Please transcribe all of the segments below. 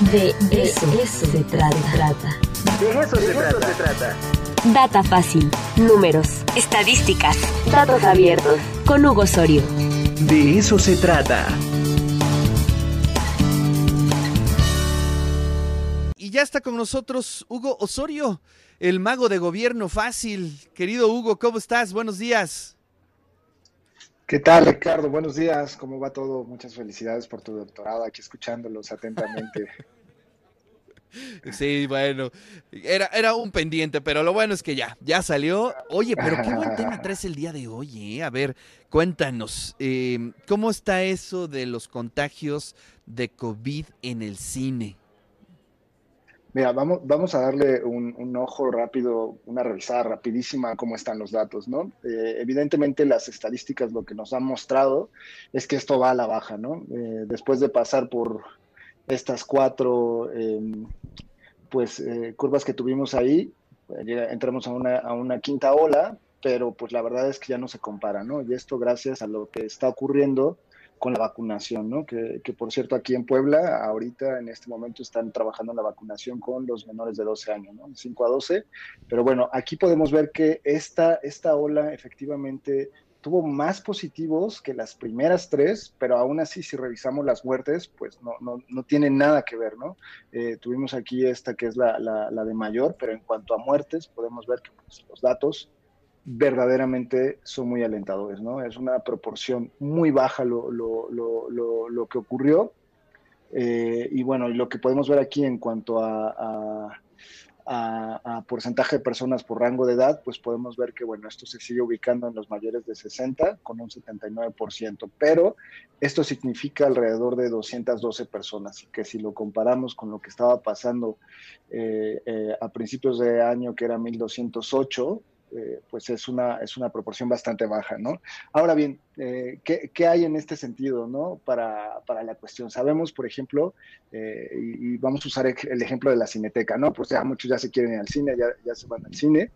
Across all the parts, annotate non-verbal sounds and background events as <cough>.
De eso, se trata. De eso, se, trata. Data fácil, números, estadísticas, datos abiertos. Con Hugo Osorio. De eso se trata. Y ya está con nosotros Hugo Osorio, el mago de gobierno fácil. Querido Hugo, ¿cómo estás? Buenos días. ¿Qué tal, Ricardo? Buenos días. ¿Cómo va todo? Muchas felicidades por tu doctorado, aquí escuchándolos atentamente. <laughs> Sí, bueno, era, era un pendiente, pero lo bueno es que ya, ya salió. Oye, pero qué buen tema <laughs> traes el día de hoy, ¿eh? A ver, cuéntanos, eh, ¿cómo está eso de los contagios de COVID en el cine? Mira, vamos, vamos a darle un, ojo rápido, una revisada rapidísima a cómo están los datos, ¿no? Eh, evidentemente las estadísticas lo que nos han mostrado es que esto va a la baja, ¿no? Eh, después de pasar por estas cuatro, em, pues, eh, curvas que tuvimos ahí, entramos a una, a una quinta ola, pero pues la verdad es que ya no se compara, ¿no? Y esto gracias a lo que está ocurriendo con la vacunación, ¿no? Que, por cierto aquí en Puebla, ahorita en este momento están trabajando en la vacunación con los menores de 12 años, ¿no? 5 a 12. Pero bueno, aquí podemos ver que esta, esta ola efectivamente tuvo más positivos que las primeras tres, pero aún así si revisamos las muertes, pues no, no, no tienen nada que ver, ¿no? Eh, tuvimos aquí esta que es la, la, la, de mayor, pero en cuanto a muertes, podemos ver que pues, los datos verdaderamente son muy alentadores, ¿no? Es una proporción muy baja lo, lo, lo, lo que ocurrió. Eh, y bueno, lo que podemos ver aquí en cuanto a, a, porcentaje de personas por rango de edad, pues podemos ver que, bueno, esto se sigue ubicando en los mayores de 60 con un 79%, pero esto significa alrededor de 212 personas, y que si lo comparamos con lo que estaba pasando eh, eh, a principios de año, que era 1208, eh, pues es una, es una proporción bastante baja, ¿no? Ahora bien, eh, ¿qué, hay en este sentido, ¿no? Para, la cuestión. Sabemos, por ejemplo, eh, y, vamos a usar el ejemplo de la cineteca, ¿no? Pues ya muchos ya se quieren ir al cine, ya, ya se van al cine.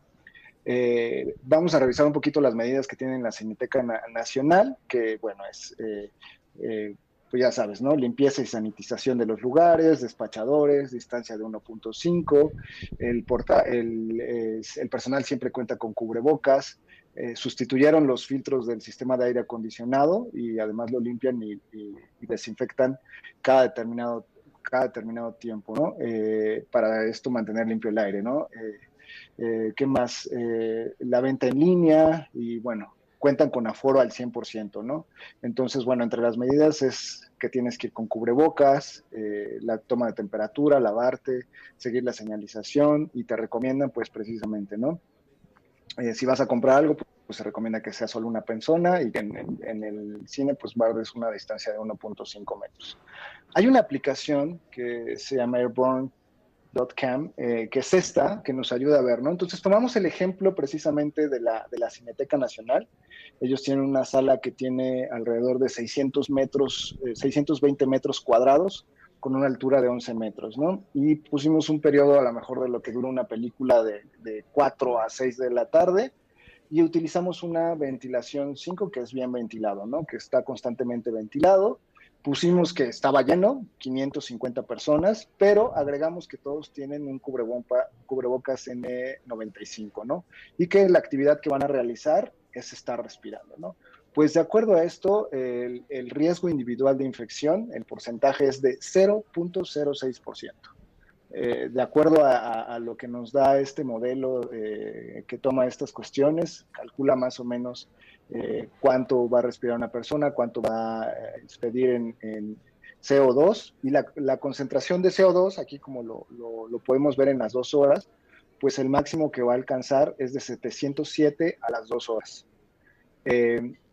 vamos a revisar un poquito las medidas que tiene la Cineteca Nacional, que, bueno, es pues ya sabes, ¿no? Limpieza y sanitización de los lugares, despachadores, distancia de 1.5, el, el, el, personal siempre cuenta con cubrebocas, eh, sustituyeron los filtros del sistema de aire acondicionado y además lo limpian y, desinfectan cada determinado, cada determinado tiempo, ¿no? Eh, para esto mantener limpio el aire, ¿no? Eh, ¿Qué más? la venta en línea y bueno, cuentan con aforo al 100%, ¿no? Entonces, bueno, entre las medidas es que tienes que ir con cubrebocas, eh, la toma de temperatura, lavarte, seguir la señalización y te recomiendan, pues precisamente, ¿no? Eh, si vas a comprar algo, pues se recomienda que sea solo una persona y que en, el cine, pues guardes una distancia de 1.5 metros. Hay una aplicación que se llama Airborne Cam, eh, que es esta, que nos ayuda a ver, ¿no? Entonces tomamos el ejemplo precisamente de la, de la Cineteca Nacional. Ellos tienen una sala que tiene alrededor de 600 metros, 620 eh, metros cuadrados, con una altura de 11 metros, ¿no? Y pusimos un periodo a lo mejor de lo que dura una película de, de 4 a 6 de la tarde, y utilizamos una ventilación 5 que es bien ventilado, ¿no? Que está constantemente ventilado pusimos que estaba lleno, 550 personas, pero agregamos que todos tienen un cubrebocas N95, ¿no? Y que la actividad que van a realizar es estar respirando, ¿no? Pues de acuerdo a esto, el, riesgo individual de infección, el porcentaje es de 0.06%. Eh, de acuerdo a, lo que nos da este modelo eh, que toma estas cuestiones, calcula más o menos eh, cuánto va a respirar una persona, cuánto va a expedir en, CO2 y la, concentración de CO2, aquí como lo, podemos ver en las dos horas, pues el máximo que va a alcanzar es de 707 a las dos horas.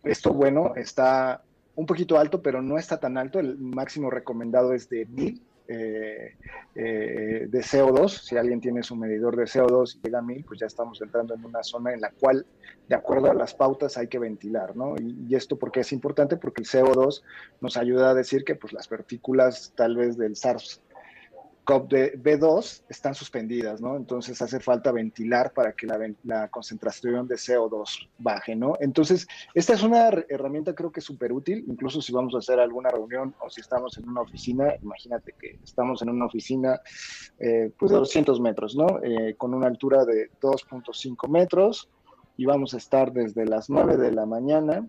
Esto, bueno, está un poquito alto, pero no está tan alto. El máximo recomendado es de 1000 eh, eh, de CO2. Si alguien tiene su medidor de CO2 y llega a 1000, pues ya estamos entrando en una zona en la cual, de acuerdo a las pautas, hay que ventilar, ¿no? Y, esto porque es importante, porque el CO2 nos ayuda a decir que pues las partículas tal vez del SARS COP B2 están suspendidas, ¿no? Entonces hace falta ventilar para que la, concentración de CO2 baje, ¿no? Entonces, esta es una herramienta creo que súper útil, incluso si vamos a hacer alguna reunión o si estamos en una oficina, imagínate que estamos en una oficina eh, pues de 200 metros, ¿no? Eh, con una altura de 2.5 metros y vamos a estar desde las 9 de la mañana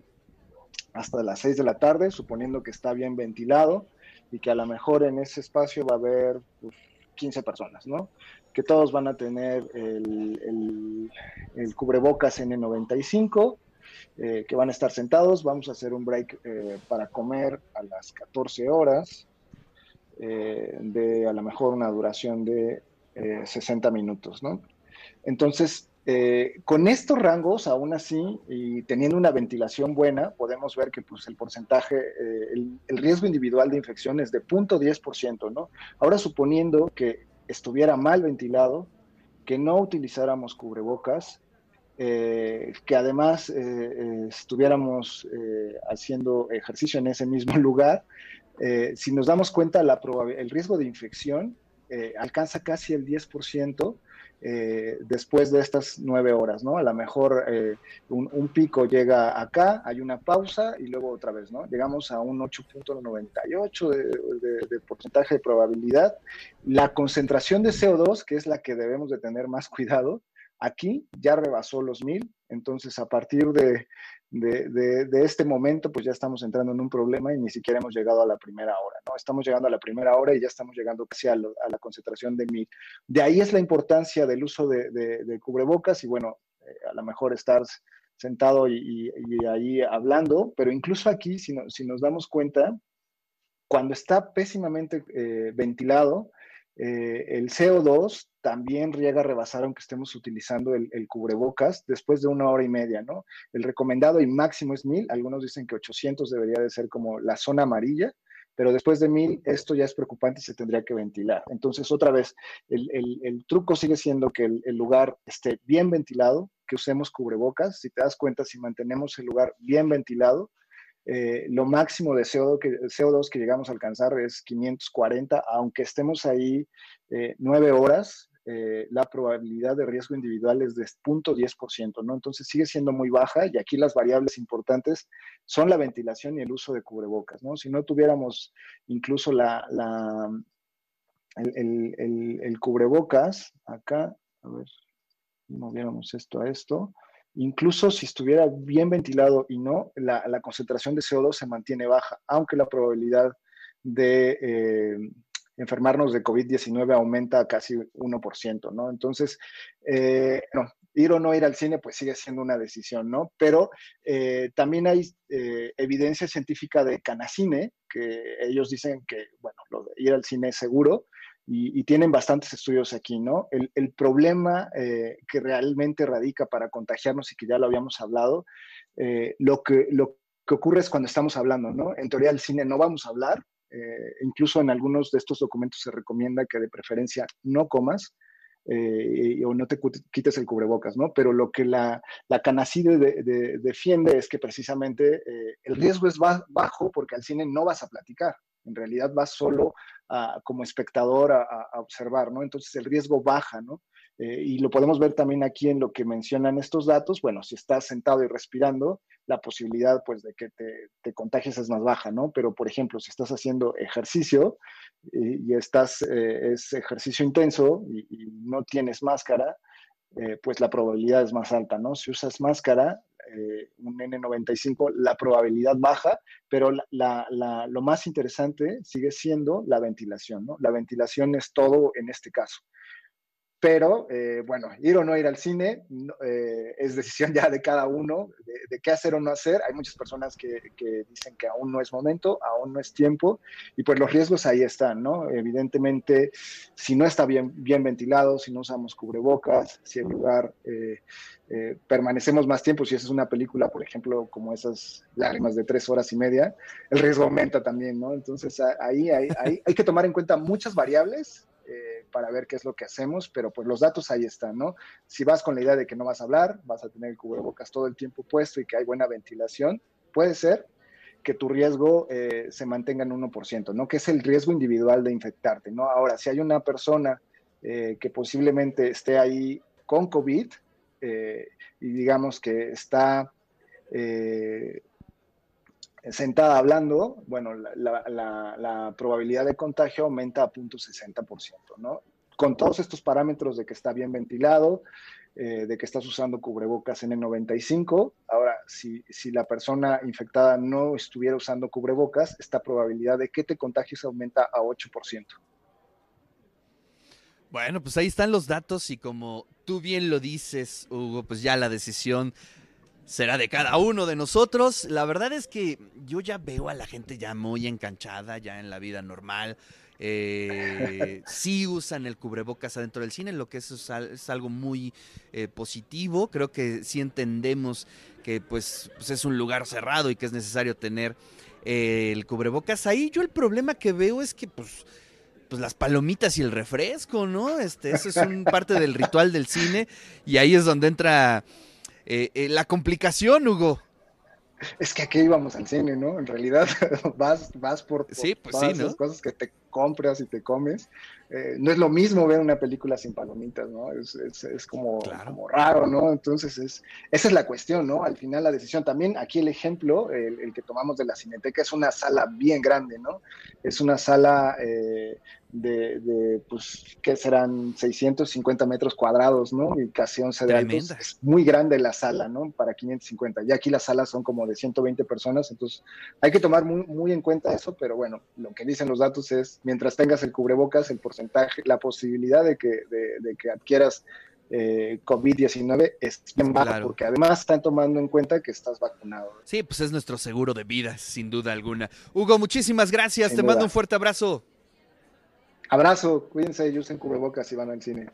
hasta las 6 de la tarde, suponiendo que está bien ventilado y que a lo mejor en ese espacio va a haber 15 pues, personas, ¿no? Que todos van a tener el, cubrebocas N95, eh, que van a estar sentados. Vamos a hacer un break eh, para comer a las 14 horas, eh, de a lo mejor una duración de 60 minutos, ¿no? Entonces, eh, con estos rangos, aún así, y teniendo una ventilación buena, podemos ver que pues, el porcentaje, eh, el, riesgo individual de infección es de 0.10%, ¿no? Ahora, suponiendo que estuviera mal ventilado, que no utilizáramos cubrebocas, eh, que además estuviéramos haciendo ejercicio en ese mismo <laughs> lugar, si nos damos cuenta, la el riesgo de infección alcanza casi el 10%, eh, después de estas nueve horas, ¿no? A lo mejor eh, un, pico llega acá, hay una pausa y luego otra vez, ¿no? Llegamos a un 8.98 de, de, porcentaje de probabilidad. La concentración de CO2, que es la que debemos de tener más cuidado, aquí ya rebasó los mil, entonces a partir de, de, de, este momento, pues ya estamos entrando en un problema y ni siquiera hemos llegado a la primera hora, ¿no? Estamos llegando a la primera hora y ya estamos llegando casi a, la concentración de mil. De ahí es la importancia del uso de, cubrebocas y bueno, eh, a lo mejor estar sentado y, ahí hablando, pero incluso aquí, si, si, nos damos cuenta, cuando está pésimamente eh, ventilado, eh, el CO2 también riega a rebasar aunque estemos utilizando el, cubrebocas después de una hora y media, ¿no? El recomendado y máximo es 1000, algunos dicen que 800 debería de ser como la zona amarilla, pero después de 1000 esto ya es preocupante y se tendría que ventilar. Entonces, otra vez, el, el truco sigue siendo que el, lugar esté bien ventilado, que usemos cubrebocas, si te das cuenta, si mantenemos el lugar bien ventilado, eh, lo máximo de CO2 que, CO2 que llegamos a alcanzar es 540, aunque estemos ahí eh, nueve horas, eh, la probabilidad de riesgo individual es de 0.10%, ¿no? Entonces sigue siendo muy baja y aquí las variables importantes son la ventilación y el uso de cubrebocas, ¿no? Si no tuviéramos incluso el, cubrebocas, acá, a ver, moviéramos esto a esto, incluso si estuviera bien ventilado y no, la, concentración de CO2 se mantiene baja, aunque la probabilidad de eh, enfermarnos de COVID-19 aumenta a casi 1%, ¿no? Entonces, eh, ir o no ir al cine, pues sigue siendo una decisión, ¿no? Pero eh, también hay evidencia científica de Canacine, que ellos dicen que, bueno, lo de ir al cine es seguro, y, tienen bastantes estudios aquí, ¿no? El, problema eh, que realmente radica para contagiarnos y que ya lo habíamos hablado, eh, lo, que, lo que ocurre es cuando estamos hablando, ¿no? En teoría del cine no vamos a hablar, eh, incluso en algunos de estos documentos se recomienda que de preferencia no comas, o no te quites el cubrebocas, ¿no? Pero lo que la, la Canacide defiende es que precisamente el riesgo es bajo porque al cine no vas a platicar, en realidad vas solo como espectador a, observar, ¿no? Entonces el riesgo baja, ¿no? Eh, y lo podemos ver también aquí en lo que mencionan estos datos. Bueno, si estás sentado y respirando, la posibilidad pues de que te, contagies es más baja, ¿no? Pero por ejemplo, si estás haciendo ejercicio y, estás, eh, es ejercicio intenso y, y, no tienes máscara, eh, pues la probabilidad es más alta, ¿no? Si usas máscara, eh, un N95, la probabilidad baja, pero lo más interesante sigue siendo la ventilación, ¿no? La ventilación es todo en este caso. Pero, eh, bueno, ir o no ir al cine eh, es decisión ya de cada uno, de, qué hacer o no hacer. Hay muchas personas que, dicen que aún no es momento, aún no es tiempo, y pues los riesgos ahí están, ¿no? Evidentemente, si no está bien, bien ventilado, si no usamos cubrebocas, si el lugar eh, permanecemos más tiempo, si esa es una película, por ejemplo, como esas lágrimas de tres horas y media, el riesgo aumenta también, ¿no? Entonces ahí hay, hay que tomar en cuenta muchas variables eh, para ver qué es lo que hacemos, pero pues los datos ahí están, ¿no? Si vas con la idea de que no vas a hablar, vas a tener el cubrebocas todo el tiempo puesto y que hay buena ventilación, puede ser. que tu riesgo eh, se mantenga en 1%, ¿no? Que es el riesgo individual de infectarte, ¿no? Ahora, si hay una persona eh, que posiblemente esté ahí con COVID y digamos que está sentada hablando, bueno, la, la, probabilidad de contagio aumenta a 0.60%, ¿no? Con todos estos parámetros de que está bien ventilado, eh, de que estás usando cubrebocas N95. Ahora, si, si, la persona infectada no estuviera usando cubrebocas, esta probabilidad de que te contagies aumenta a 8%. Bueno, pues ahí están los datos y como tú bien lo dices, Hugo, pues ya la decisión será de cada uno de nosotros. La verdad es que yo ya veo a la gente ya muy enganchada, ya en la vida normal. Eh, <laughs> sí usan el cubrebocas adentro del cine, lo que es, es algo muy eh, positivo. Creo que sí entendemos que pues, pues, es un lugar cerrado y que es necesario tener eh, el cubrebocas ahí. Yo el problema que veo es que pues pues las palomitas y el refresco, ¿no? Este, eso es un parte del ritual del cine y ahí es donde entra eh, eh, la complicación, Hugo. Es que aquí íbamos al cine, ¿no? En realidad <laughs> vas, vas por, pues todas las cosas que te compras y te comes. Eh, no es lo mismo ver una película sin palomitas, ¿no? Es, es, como, como, raro, ¿no? Entonces, es, esa es la cuestión, ¿no? Al final la decisión. También aquí el ejemplo, el, que tomamos de la Cineteca, es una sala bien grande, ¿no? Es una sala de, de, pues, que serán 650 metros cuadrados, ¿no? Y casi 11 de altos. Es muy grande la sala, ¿no? Para 550. Ya aquí las salas son como de 120 personas, entonces hay que tomar muy, muy en cuenta eso, pero bueno, lo que dicen los datos es, mientras tengas el cubrebocas, el porcentaje, la posibilidad de que, de, que adquieras eh, COVID-19 es bien baja, porque además están tomando en cuenta que estás vacunado. Sí, pues es nuestro seguro de vida, sin duda alguna. Hugo, muchísimas gracias, te mando un fuerte abrazo. Abrazo, cuídense y usen cubrebocas y van al cine.